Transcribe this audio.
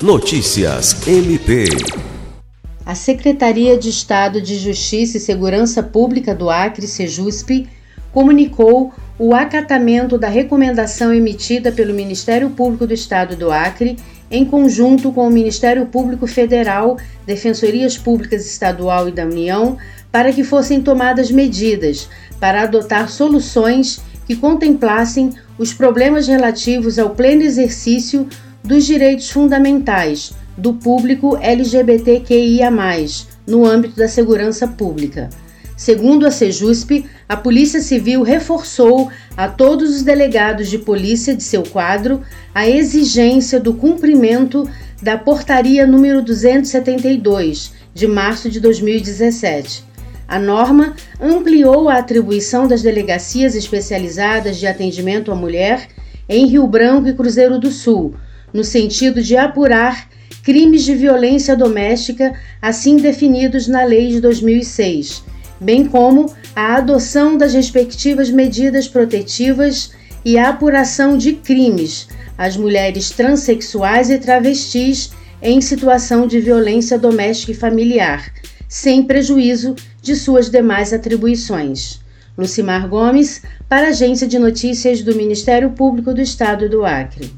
Notícias MP. A Secretaria de Estado de Justiça e Segurança Pública do Acre, Sejusp, comunicou o acatamento da recomendação emitida pelo Ministério Público do Estado do Acre, em conjunto com o Ministério Público Federal, Defensorias Públicas Estadual e da União, para que fossem tomadas medidas para adotar soluções que contemplassem os problemas relativos ao pleno exercício dos direitos fundamentais do público LGBTQIA, no âmbito da segurança pública. Segundo a Sejusp, a Polícia Civil reforçou a todos os delegados de polícia de seu quadro a exigência do cumprimento da Portaria número 272, de março de 2017. A norma ampliou a atribuição das delegacias especializadas de atendimento à mulher em Rio Branco e Cruzeiro do Sul, no sentido de apurar crimes de violência doméstica assim definidos na Lei de 2006, bem como a adoção das respectivas medidas protetivas e a apuração de crimes às mulheres transexuais e travestis em situação de violência doméstica e familiar, sem prejuízo de suas demais atribuições. Lucimar Gomes, para a Agência de Notícias do Ministério Público do Estado do Acre.